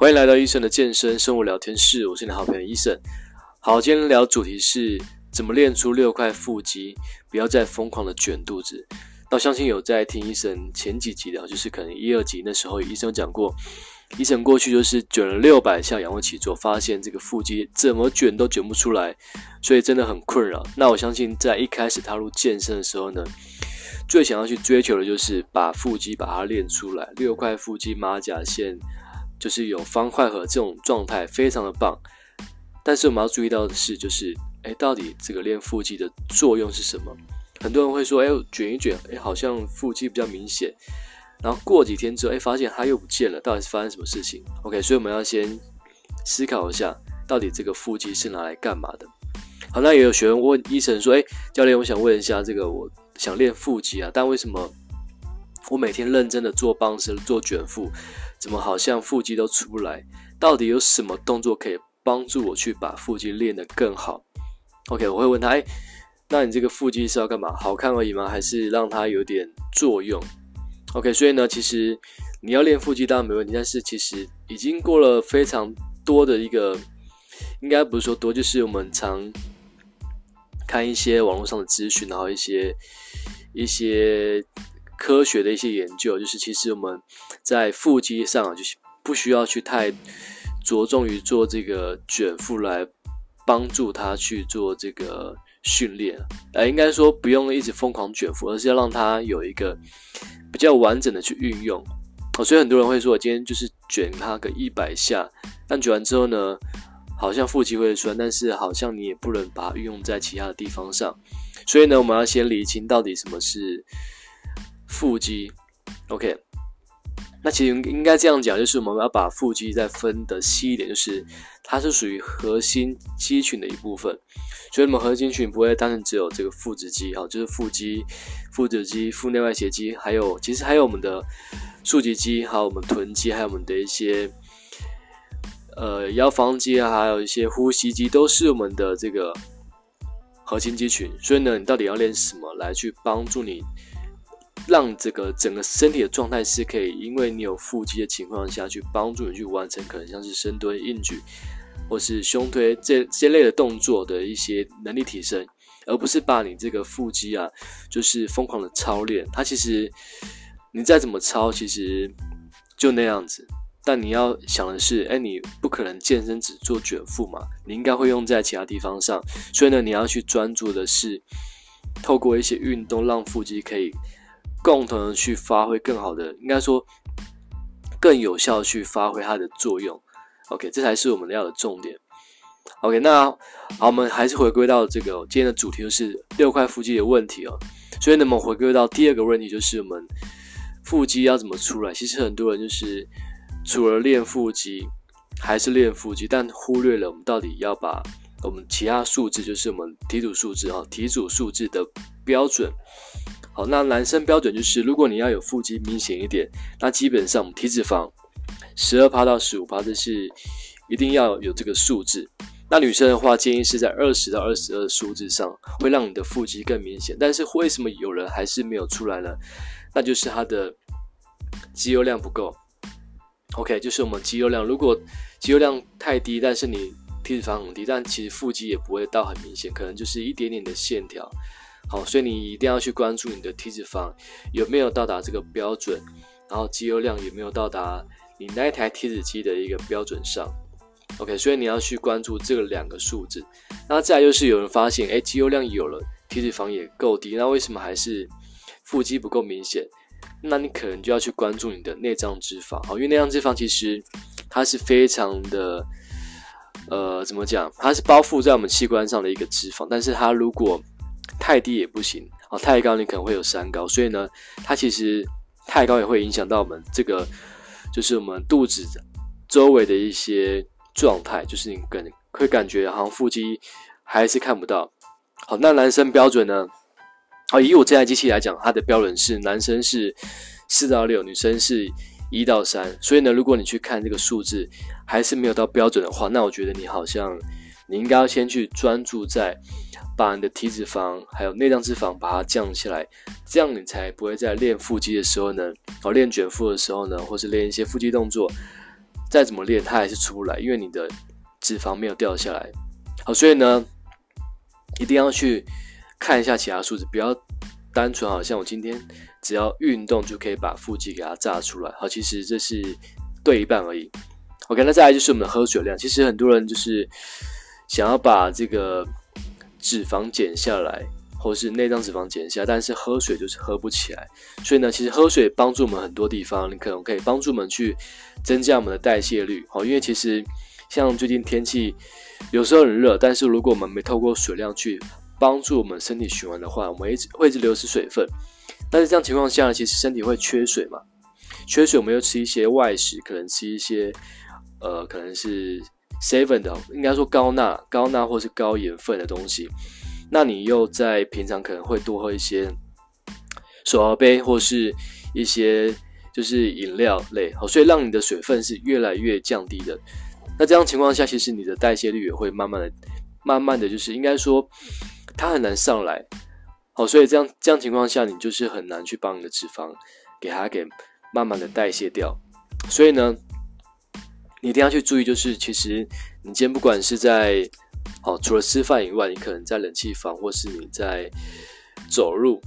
欢迎来到医生的健身生活聊天室，我是你的好朋友医生。好，今天聊主题是怎么练出六块腹肌，不要再疯狂的卷肚子。那我相信有在听医生前几集的，就是可能一二集那时候，医生有讲过，医生过去就是卷了六百下仰卧起坐，发现这个腹肌怎么卷都卷不出来，所以真的很困扰。那我相信在一开始踏入健身的时候呢，最想要去追求的就是把腹肌把它练出来，六块腹肌马甲线。就是有方块和这种状态非常的棒，但是我们要注意到的是，就是哎，到底这个练腹肌的作用是什么？很多人会说，哎，卷一卷，哎，好像腹肌比较明显，然后过几天之后，哎，发现它又不见了，到底是发生什么事情？OK，所以我们要先思考一下，到底这个腹肌是拿来干嘛的？好，那也有学员问医生说，哎，教练，我想问一下，这个我想练腹肌啊，但为什么我每天认真的做棒式、做卷腹？怎么好像腹肌都出不来？到底有什么动作可以帮助我去把腹肌练得更好？OK，我会问他，哎，那你这个腹肌是要干嘛？好看而已吗？还是让它有点作用？OK，所以呢，其实你要练腹肌当然没问题，但是其实已经过了非常多的一个，应该不是说多，就是我们常看一些网络上的资讯，然后一些一些。科学的一些研究，就是其实我们在腹肌上就是不需要去太着重于做这个卷腹来帮助他去做这个训练，呃，应该说不用一直疯狂卷腹，而是要让他有一个比较完整的去运用。哦，所以很多人会说，我今天就是卷他个一百下，但卷完之后呢，好像腹肌会酸，但是好像你也不能把它运用在其他的地方上。所以呢，我们要先理清到底什么是。腹肌，OK，那其实应该这样讲，就是我们要把腹肌再分得细一点，就是它是属于核心肌群的一部分，所以我们核心群不会单纯只有这个腹直肌，哈，就是腹肌、腹直肌、腹内外斜肌，还有其实还有我们的竖脊肌，还有我们臀肌，还有我们的一些呃腰方肌啊，还有一些呼吸肌，都是我们的这个核心肌群。所以呢，你到底要练什么来去帮助你？让这个整个身体的状态是可以，因为你有腹肌的情况下去帮助你去完成可能像是深蹲、硬举，或是胸推这这类的动作的一些能力提升，而不是把你这个腹肌啊，就是疯狂的操练。它其实你再怎么操，其实就那样子。但你要想的是，哎，你不可能健身只做卷腹嘛，你应该会用在其他地方上。所以呢，你要去专注的是透过一些运动，让腹肌可以。共同的去发挥更好的，应该说更有效去发挥它的作用。OK，这才是我们要的重点。OK，那好，我们还是回归到这个今天的主题，就是六块腹肌的问题哦。所以呢，我们回归到第二个问题，就是我们腹肌要怎么出来？其实很多人就是除了练腹肌，还是练腹肌，但忽略了我们到底要把我们其他数字，就是我们体组数字哈，体组数字的标准。好，那男生标准就是，如果你要有腹肌明显一点，那基本上我们体脂肪十二趴到十五趴，这是一定要有这个数字。那女生的话，建议是在二十到二十二数字上，会让你的腹肌更明显。但是为什么有人还是没有出来呢？那就是他的肌肉量不够。OK，就是我们肌肉量，如果肌肉量太低，但是你体脂肪很低，但其实腹肌也不会到很明显，可能就是一点点的线条。好，所以你一定要去关注你的体脂肪有没有到达这个标准，然后肌肉量有没有到达你那一台体脂机的一个标准上。OK，所以你要去关注这两个数字。那再就是有人发现，哎，肌肉量有了，体脂肪也够低，那为什么还是腹肌不够明显？那你可能就要去关注你的内脏脂肪。好，因为内脏脂肪其实它是非常的，呃，怎么讲？它是包覆在我们器官上的一个脂肪，但是它如果太低也不行啊，太高你可能会有三高，所以呢，它其实太高也会影响到我们这个，就是我们肚子周围的一些状态，就是你可能会感觉好像腹肌还是看不到。好，那男生标准呢？好，以我这台机器来讲，它的标准是男生是四到六，女生是一到三。所以呢，如果你去看这个数字还是没有到标准的话，那我觉得你好像你应该要先去专注在。把你的体脂肪还有内脏脂肪把它降下来，这样你才不会在练腹肌的时候呢，哦练卷腹的时候呢，或是练一些腹肌动作，再怎么练它还是出不来，因为你的脂肪没有掉下来。好，所以呢，一定要去看一下其他数字，不要单纯好像我今天只要运动就可以把腹肌给它炸出来。好，其实这是对一半而已。OK，那再来就是我们的喝水量。其实很多人就是想要把这个脂肪减下来，或是内脏脂肪减下，但是喝水就是喝不起来。所以呢，其实喝水帮助我们很多地方，你可能可以帮助我们去增加我们的代谢率。好，因为其实像最近天气有时候很热，但是如果我们没透过水量去帮助我们身体循环的话，我们一直会一直流失水分。但是这样情况下呢，其实身体会缺水嘛，缺水我们又吃一些外食，可能吃一些。呃，可能是 seven 的，应该说高钠、高钠或是高盐分的东西。那你又在平常可能会多喝一些手摇杯或是一些就是饮料类，好，所以让你的水分是越来越降低的。那这样情况下，其实你的代谢率也会慢慢的、慢慢的就是应该说它很难上来。好，所以这样这样情况下，你就是很难去把你的脂肪给它给慢慢的代谢掉。所以呢。你一定要去注意，就是其实你今天不管是在，哦，除了吃饭以外，你可能在冷气房，或是你在走路，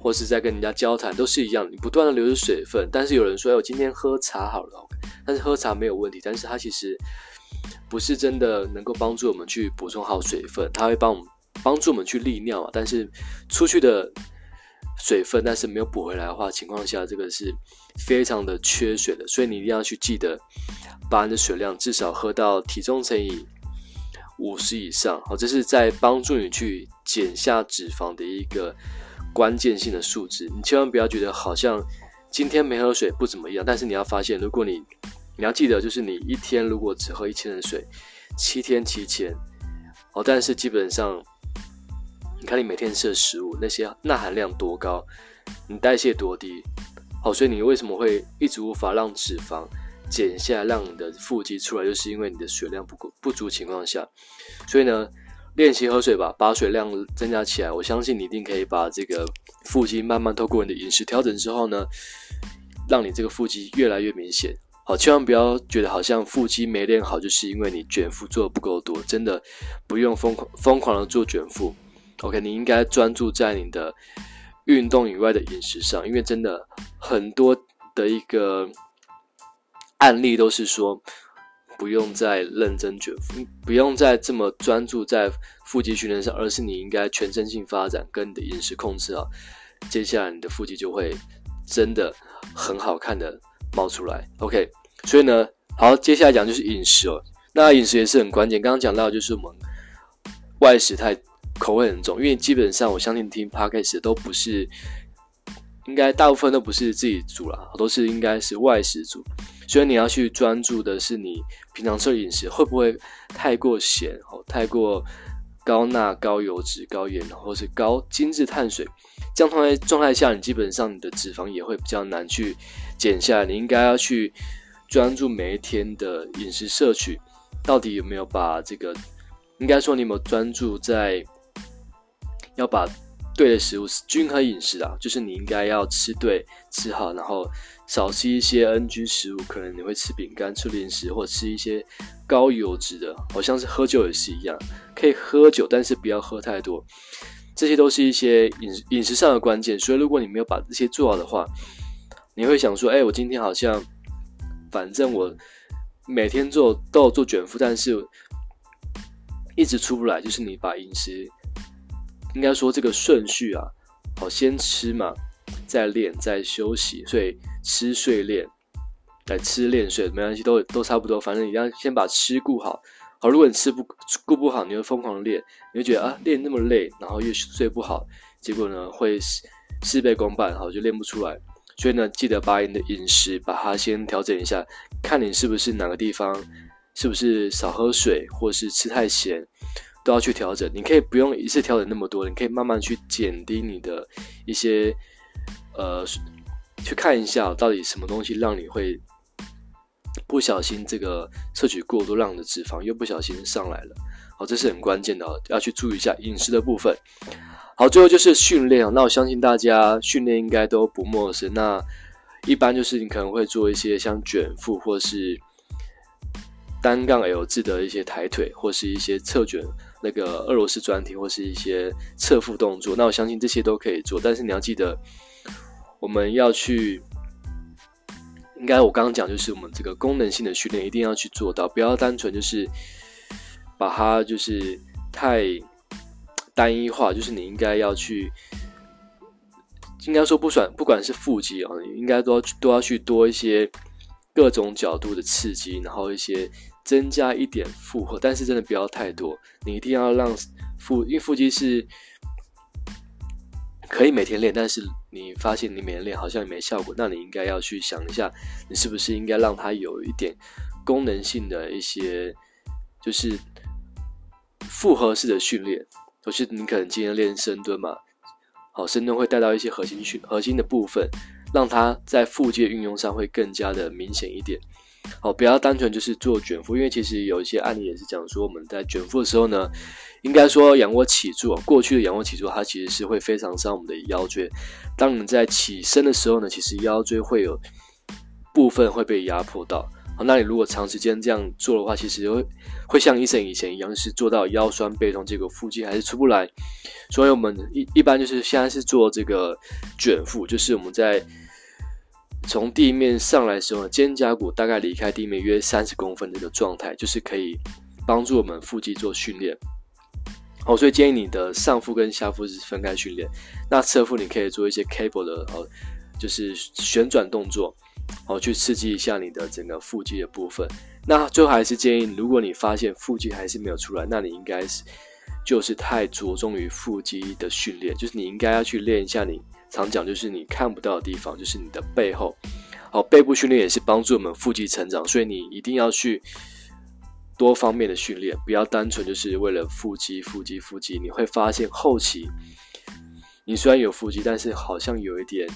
或是在跟人家交谈，都是一样，你不断的流失水分。但是有人说，哎，我今天喝茶好了，但是喝茶没有问题，但是它其实不是真的能够帮助我们去补充好水分，它会帮我们帮助我们去利尿嘛，但是出去的。水分，但是没有补回来的话，情况下这个是非常的缺水的，所以你一定要去记得，把你的水量至少喝到体重乘以五十以上，好，这是在帮助你去减下脂肪的一个关键性的数字。你千万不要觉得好像今天没喝水不怎么样，但是你要发现，如果你你要记得，就是你一天如果只喝一千的水，七天七千，哦，但是基本上。你看你每天吃的食物，那些钠含量多高，你代谢多低，好，所以你为什么会一直无法让脂肪减下来，让你的腹肌出来，就是因为你的血量不够不足情况下。所以呢，练习喝水吧，把水量增加起来，我相信你一定可以把这个腹肌慢慢透过你的饮食调整之后呢，让你这个腹肌越来越明显。好，千万不要觉得好像腹肌没练好，就是因为你卷腹做的不够多，真的不用疯狂疯狂的做卷腹。OK，你应该专注在你的运动以外的饮食上，因为真的很多的一个案例都是说，不用再认真卷腹，不用再这么专注在腹肌训练上，而是你应该全身性发展跟你的饮食控制好，接下来你的腹肌就会真的很好看的冒出来。OK，所以呢，好，接下来讲就是饮食哦，那饮食也是很关键。刚刚讲到就是我们外食太。口味很重，因为基本上我相信听 Podcast 都不是，应该大部分都不是自己煮啦，都是应该是外食煮，所以你要去专注的是你平常吃的饮食会不会太过咸哦，太过高钠、高油脂、高盐，或是高精致碳水，这样状态状态下，你基本上你的脂肪也会比较难去减下来。你应该要去专注每一天的饮食摄取，到底有没有把这个，应该说你有没有专注在。要把对的食物均衡饮食啊，就是你应该要吃对吃好，然后少吃一些 NG 食物，可能你会吃饼干、吃零食，或吃一些高油脂的，好像是喝酒也是一样，可以喝酒，但是不要喝太多，这些都是一些饮饮食上的关键。所以如果你没有把这些做好的话，你会想说，哎，我今天好像反正我每天做都有做卷腹，但是一直出不来，就是你把饮食。应该说这个顺序啊，好，先吃嘛，再练，再休息，所以吃睡练，来吃练睡没关系，都都差不多，反正你要先把吃顾好。好，如果你吃不顾不好，你会疯狂练，你会觉得啊练那么累，然后又睡不好，结果呢会事倍功半，好就练不出来。所以呢，记得把你的饮食把它先调整一下，看你是不是哪个地方是不是少喝水，或是吃太咸。都要去调整，你可以不用一次调整那么多，你可以慢慢去减低你的一些，呃，去看一下到底什么东西让你会不小心这个摄取过多，量的脂肪又不小心上来了，好，这是很关键的，要去注意一下饮食的部分。好，最后就是训练，那我相信大家训练应该都不陌生，那一般就是你可能会做一些像卷腹或是单杠 L 字的一些抬腿，或是一些侧卷那个俄罗斯转体，或是一些侧腹动作。那我相信这些都可以做，但是你要记得，我们要去，应该我刚刚讲就是我们这个功能性的训练一定要去做到，不要单纯就是把它就是太单一化，就是你应该要去。应该说不算，不管是腹肌啊，应该都要都要去多一些各种角度的刺激，然后一些增加一点负荷，但是真的不要太多。你一定要让腹，因为腹肌是可以每天练，但是你发现你每天练好像也没效果，那你应该要去想一下，你是不是应该让它有一点功能性的一些，就是复合式的训练，就是你可能今天练深蹲嘛。好，深蹲会带到一些核心训核心的部分，让它在腹肌的运用上会更加的明显一点。好，不要单纯就是做卷腹，因为其实有一些案例也是讲说，我们在卷腹的时候呢，应该说仰卧起坐，过去的仰卧起坐它其实是会非常伤我们的腰椎。当你在起身的时候呢，其实腰椎会有部分会被压迫到。好，那你如果长时间这样做的话，其实会会像医生以前一样，是做到腰酸背痛，结果腹肌还是出不来。所以我们一一般就是现在是做这个卷腹，就是我们在从地面上来的时候，肩胛骨大概离开地面约三十公分的这个状态，就是可以帮助我们腹肌做训练。好，所以建议你的上腹跟下腹是分开训练。那侧腹你可以做一些 cable 的，哦，就是旋转动作。哦，去刺激一下你的整个腹肌的部分。那最后还是建议，如果你发现腹肌还是没有出来，那你应该是就是太着重于腹肌的训练，就是你应该要去练一下你常讲就是你看不到的地方，就是你的背后。好，背部训练也是帮助我们腹肌成长，所以你一定要去多方面的训练，不要单纯就是为了腹肌、腹肌、腹肌。你会发现后期你虽然有腹肌，但是好像有一点。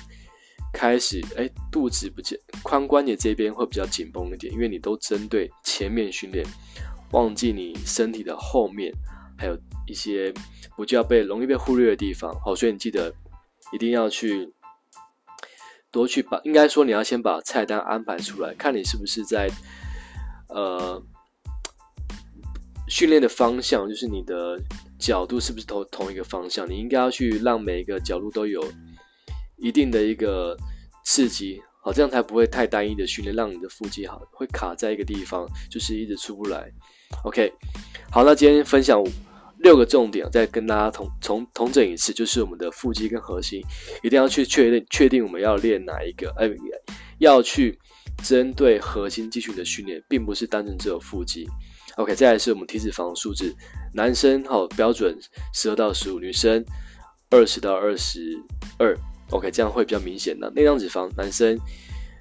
开始，哎，肚子不见，髋关节这边会比较紧绷一点，因为你都针对前面训练，忘记你身体的后面，还有一些比较被容易被忽略的地方。好，所以你记得一定要去多去把，应该说你要先把菜单安排出来，看你是不是在呃训练的方向，就是你的角度是不是同同一个方向，你应该要去让每一个角度都有。一定的一个刺激，好，这样才不会太单一的训练，让你的腹肌好会卡在一个地方，就是一直出不来。OK，好，那今天分享六个重点，再跟大家同重统整一次，就是我们的腹肌跟核心，一定要去确认确定我们要练哪一个，哎，要去针对核心肌群的训练，并不是单纯只有腹肌。OK，再来是我们体脂肪数字，男生好标准十二到十五，女生二十到二十二。OK，这样会比较明显的。内脏脂肪，男生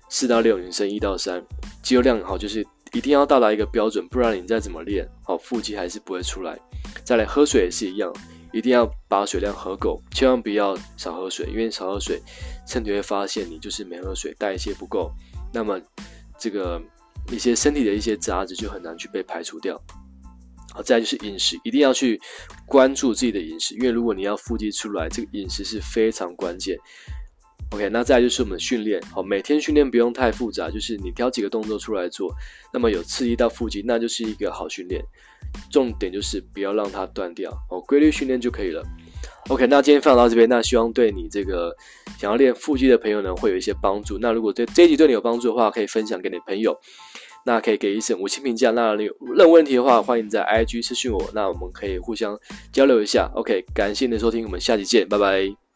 四到六，女生一到三。肌肉量好，就是一定要到达一个标准，不然你再怎么练，好腹肌还是不会出来。再来喝水也是一样，一定要把水量喝够，千万不要少喝水，因为少喝水，身体会发现你就是没喝水，代谢不够，那么这个一些身体的一些杂质就很难去被排除掉。好，再就是饮食，一定要去关注自己的饮食，因为如果你要腹肌出来，这个饮食是非常关键。OK，那再就是我们训练，好，每天训练不用太复杂，就是你挑几个动作出来做，那么有刺激到腹肌，那就是一个好训练。重点就是不要让它断掉，哦，规律训练就可以了。OK，那今天分享到这边，那希望对你这个想要练腹肌的朋友呢，会有一些帮助。那如果对这一集对你有帮助的话，可以分享给你朋友。那可以给医生五星评价。那有任何问题的话，欢迎在 IG 私信我。那我们可以互相交流一下。OK，感谢你的收听，我们下期见，拜拜。